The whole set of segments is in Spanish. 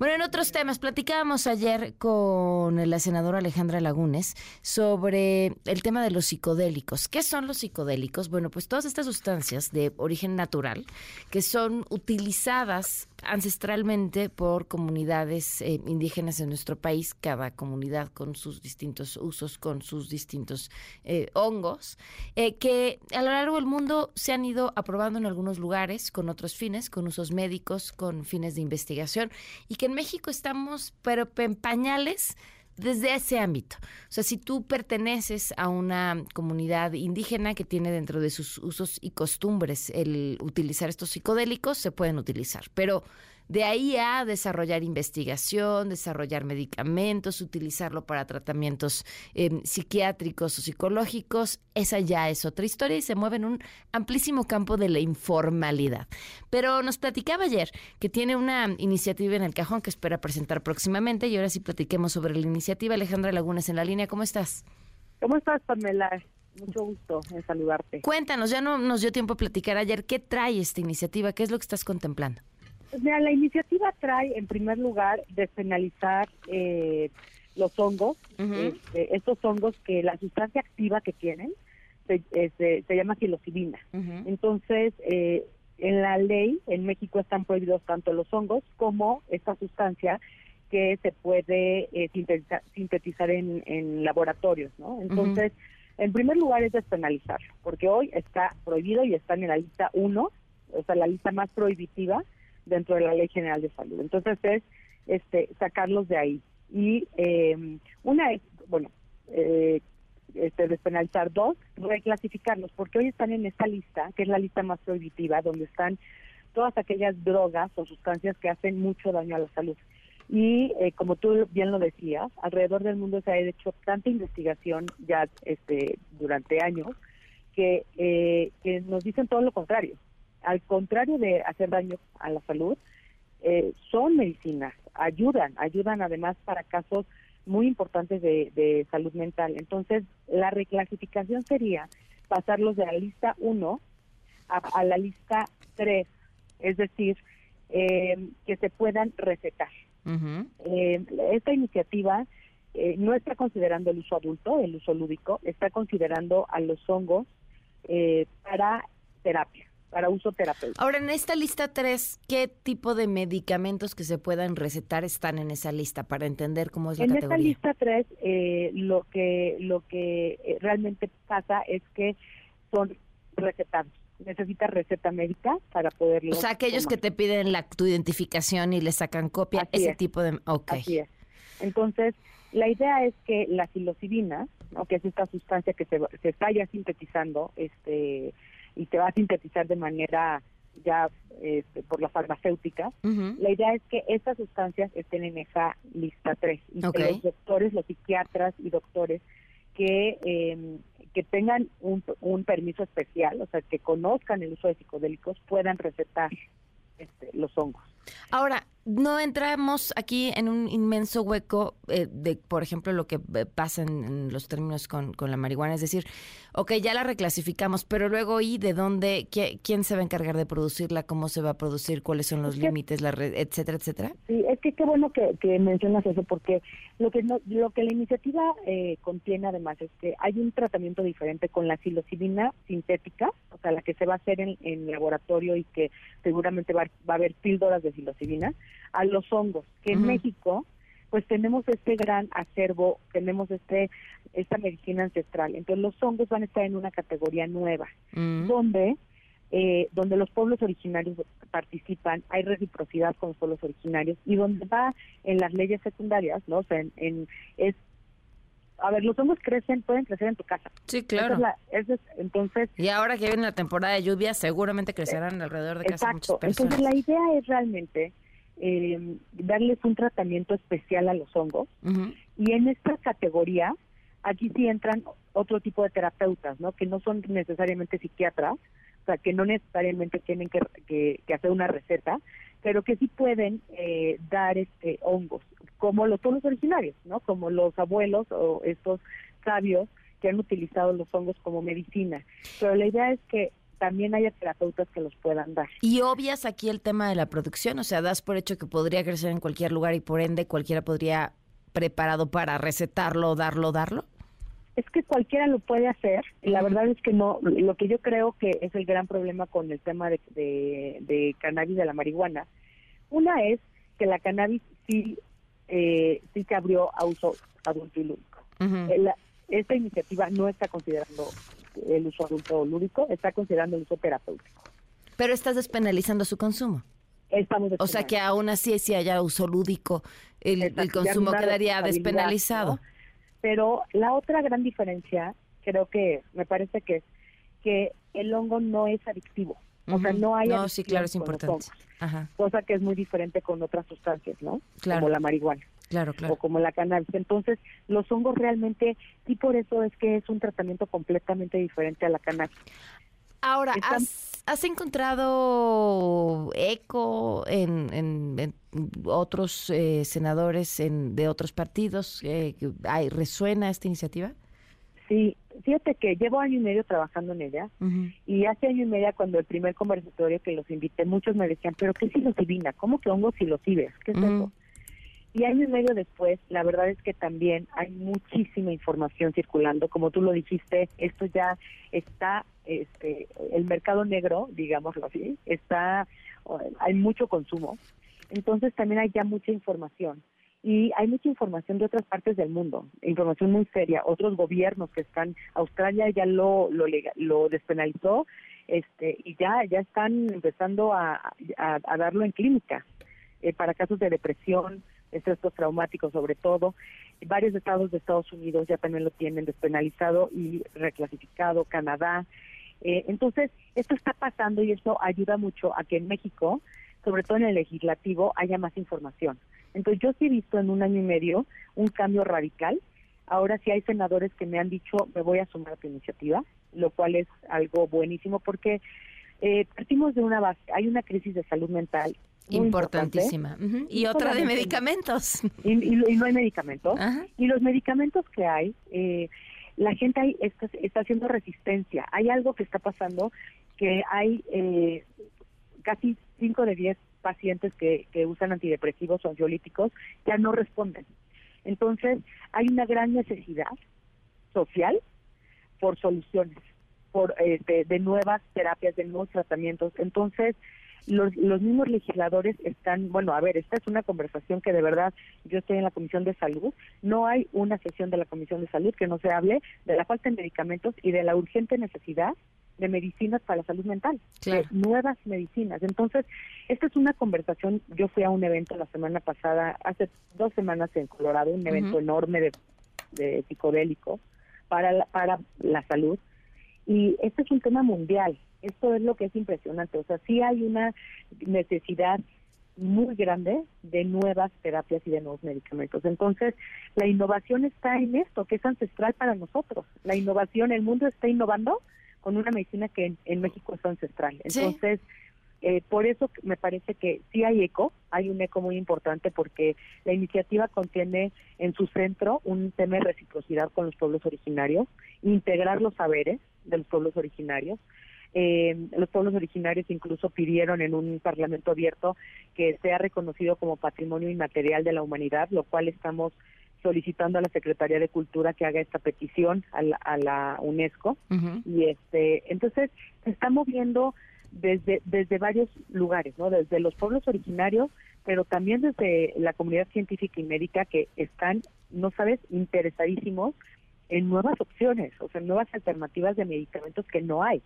Bueno, en otros temas, platicábamos ayer con la senadora Alejandra Lagunes sobre el tema de los psicodélicos. ¿Qué son los psicodélicos? Bueno, pues todas estas sustancias de origen natural que son utilizadas ancestralmente por comunidades eh, indígenas en nuestro país, cada comunidad con sus distintos usos, con sus distintos eh, hongos, eh, que a lo largo del mundo se han ido aprobando en algunos lugares con otros fines, con usos médicos, con fines de investigación, y que en México estamos, pero en pañales desde ese ámbito. O sea, si tú perteneces a una comunidad indígena que tiene dentro de sus usos y costumbres el utilizar estos psicodélicos, se pueden utilizar. Pero de ahí a desarrollar investigación, desarrollar medicamentos, utilizarlo para tratamientos em, psiquiátricos o psicológicos, esa ya es otra historia y se mueve en un amplísimo campo de la informalidad. Pero nos platicaba ayer que tiene una iniciativa en el cajón que espera presentar próximamente y ahora sí platiquemos sobre la iniciativa. Alejandra Lagunas en la línea, ¿cómo estás? ¿Cómo estás, Pamela? Mucho gusto en saludarte. Cuéntanos, ya no nos dio tiempo a platicar ayer, ¿qué trae esta iniciativa? ¿Qué es lo que estás contemplando? Mira, la iniciativa trae, en primer lugar, despenalizar eh, los hongos, este, estos hongos que la sustancia activa que tienen se, este, se llama psilocibina. Entonces, eh, en la ley, en México están prohibidos tanto los hongos como esta sustancia que se puede eh, sintetizar, en, en, laboratorios, ¿no? Entonces, en primer lugar es despenalizarlo, porque hoy está prohibido y está en la lista 1, o sea, la lista más prohibitiva, dentro de la Ley General de Salud. Entonces es este sacarlos de ahí. Y eh, una es, bueno, eh, este, despenalizar dos, reclasificarlos, porque hoy están en esta lista, que es la lista más prohibitiva, donde están todas aquellas drogas o sustancias que hacen mucho daño a la salud. Y eh, como tú bien lo decías, alrededor del mundo se ha hecho tanta investigación ya este, durante años que, eh, que nos dicen todo lo contrario al contrario de hacer daño a la salud, eh, son medicinas, ayudan, ayudan además para casos muy importantes de, salud mental. Entonces, la reclasificación sería pasarlos de la lista 1 a, la lista 3, es decir, eh, que se puedan recetar. Eh, esta iniciativa no está considerando el uso adulto, el uso lúdico, está considerando a los hongos para terapia para uso terapéutico. Ahora, en esta lista 3, ¿qué tipo de medicamentos que se puedan recetar están en esa lista para entender cómo es la en categoría? En esta lista 3, eh, lo que lo que eh, realmente pasa es que son recetados. Necesita receta médica para poderlo. O sea, aquellos que te piden la, tu identificación y le sacan copia, ese tipo de. Ok. Así es. Entonces, la idea es que la psilocibina, ¿no? que es esta sustancia que se, se está ya sintetizando, este y te va a sintetizar de manera ya este, por la farmacéutica. La idea es que estas sustancias estén en esa lista 3 y que los doctores, los psiquiatras y doctores que em, que tengan un, un permiso especial, o sea, que conozcan el uso de psicodélicos, puedan recetar este, los hongos. Ahora, no entramos aquí en un inmenso hueco eh, de, por ejemplo, lo que eh, pasa en, los términos con, la marihuana. Es decir, ok, ya la reclasificamos, pero luego, ¿y de dónde? ¿Quién se va a encargar de producirla? ¿Cómo se va a producir? ¿Cuáles son los límites? La red, etcétera, etcétera. Sí, es que qué bueno que, mencionas eso, porque lo que lo que la iniciativa eh, contiene además es que hay un tratamiento diferente con la psilocibina sintética, o sea, la que se va a hacer en, en laboratorio y que seguramente va, va a haber píldoras de psilocibina a los hongos, que en México pues tenemos este gran acervo, tenemos este esta medicina ancestral. Entonces los hongos van a estar en una categoría nueva, donde eh, donde los pueblos originarios participan, hay reciprocidad con los pueblos originarios y donde va en las leyes secundarias, ¿no? O sea, en, es a ver, los hongos crecen, pueden crecer en tu casa. Sí, claro. entonces. Y ahora que viene la temporada de lluvia, seguramente crecerán alrededor de casa muchas personas. Entonces la idea es realmente eh, darles un tratamiento especial a los hongos. Y en esta categoría, aquí sí entran otro tipo de terapeutas, ¿no? Que no son necesariamente psiquiatras, o sea, que no necesariamente tienen que, hacer una receta, pero que sí pueden eh, dar este hongos, como los pueblos originarios, ¿no? Como los abuelos o estos sabios que han utilizado los hongos como medicina. Pero la idea es que también haya terapeutas que los puedan dar. Y obvias aquí el tema de la producción, o sea, das por hecho que podría crecer en cualquier lugar y por ende cualquiera podría preparado para recetarlo, darlo, darlo. Es que cualquiera lo puede hacer. La verdad es que no. Lo que yo creo que es el gran problema con el tema de, de, cannabis de la marihuana, una es que la cannabis sí eh, sí se abrió a uso adulto y lúdico. esta iniciativa no está considerando el uso adulto o lúdico, está considerando el uso terapéutico. Pero estás despenalizando su consumo. Estamos o sea que aún así si haya uso lúdico, el, consumo quedaría despenalizado. Pero la otra gran diferencia, creo que me parece que es que el hongo no es adictivo. O sea, no hay No, sí, claro, es importante. Cosa que es muy diferente con otras sustancias, ¿no? Como la marihuana. Claro, claro. O como la cannabis. Entonces, los hongos realmente, y por eso es que es un tratamiento completamente diferente a la cannabis. Ahora, ¿has, encontrado eco en, otros eh, senadores en, de otros partidos? Eh, hay, ¿Resuena esta iniciativa? Sí, fíjate que llevo año y medio trabajando en ella y hace año y medio cuando el primer conversatorio que los invité, muchos me decían, pero ¿qué psilocibina? ¿Cómo que hongos silocibes? ¿Qué es eso? Y año y medio después, la verdad es que también hay muchísima información circulando. Como tú lo dijiste, esto ya está, este, el mercado negro, digámoslo así, está, hay mucho consumo. Entonces también hay ya mucha información y hay mucha información de otras partes del mundo, información muy seria, otros gobiernos que están, Australia ya lo lo, lo despenalizó, este y ya ya están empezando a, darlo en clínica eh, para casos de depresión, estrés traumáticos sobre todo. Varios estados de Estados Unidos ya también lo tienen despenalizado y reclasificado, Canadá. Eh, entonces, esto está pasando y esto ayuda mucho a que en México, sobre todo en el legislativo, haya más información. Entonces yo sí he visto en un año y medio un cambio radical. Ahora sí hay senadores que me han dicho, me voy a sumar a tu iniciativa, lo cual es algo buenísimo porque eh, partimos de una base, hay una crisis de salud mental. Importantísima. Y otra de medicamentos. Y, no hay medicamentos. Y los medicamentos que hay, eh, la gente está, está, haciendo resistencia. Hay algo que está pasando que hay eh, casi 5 de 10 pacientes que, que usan antidepresivos o ansiolíticos ya no responden. Entonces, hay una gran necesidad social por soluciones, por este, de nuevas terapias, de nuevos tratamientos. Entonces, los, los mismos legisladores están, bueno, a ver, esta es una conversación que de verdad yo estoy en la Comisión de Salud, no hay una sesión de la Comisión de Salud que no se hable de la falta de medicamentos y de la urgente necesidad de medicinas para la salud mental, de nuevas medicinas. Entonces, esta es una conversación, yo fui a un evento la semana pasada, hace dos semanas en Colorado, un evento enorme de, de psicodélico para la, para la salud, y este es un tema mundial, esto es lo que es impresionante, o sea, sí hay una necesidad muy grande de nuevas terapias y de nuevos medicamentos. Entonces, la innovación está en esto, que es ancestral para nosotros. La innovación, el mundo está innovando con una medicina que en, México es ancestral. Entonces, eh, por eso me parece que sí hay eco, hay un eco muy importante porque la iniciativa contiene en su centro un tema de reciprocidad con los pueblos originarios, integrar los saberes de los pueblos originarios. Eh, los pueblos originarios incluso pidieron en un parlamento abierto que sea reconocido como patrimonio inmaterial de la humanidad, lo cual estamos solicitando a la Secretaría de Cultura que haga esta petición a la, a la UNESCO. Y este entonces se está moviendo desde desde varios lugares no desde los pueblos originarios pero también desde la comunidad científica y médica que están no sabes interesadísimos en nuevas opciones o sea nuevas alternativas de medicamentos que no hay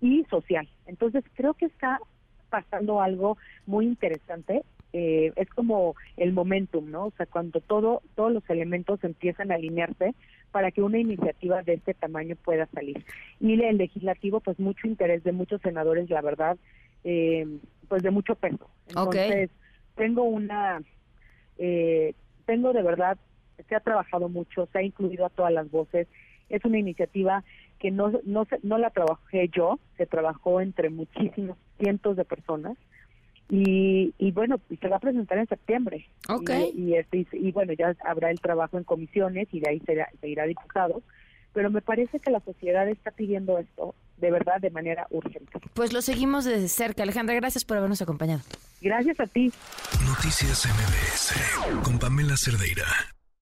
y social entonces creo que está pasando algo muy interesante eh, es como el momentum, ¿no? O sea, cuando todo, todos los elementos empiezan a alinearse para que una iniciativa de este tamaño pueda salir. Y el legislativo, pues mucho interés de muchos senadores, la verdad, eh, pues de mucho peso. Entonces, tengo una, eh, tengo de verdad, se ha trabajado mucho, se ha incluido a todas las voces. Es una iniciativa que no, no, no la trabajé yo, se trabajó entre muchísimos cientos de personas y, y bueno, se va a presentar en septiembre. Okay. Y, este, y, bueno, ya habrá el trabajo en comisiones y de ahí se, irá diputado. Pero me parece que la sociedad está pidiendo esto de verdad de manera urgente. Pues lo seguimos desde cerca. Alejandra, gracias por habernos acompañado. Gracias a ti. Noticias MBS con Pamela Cerdeira.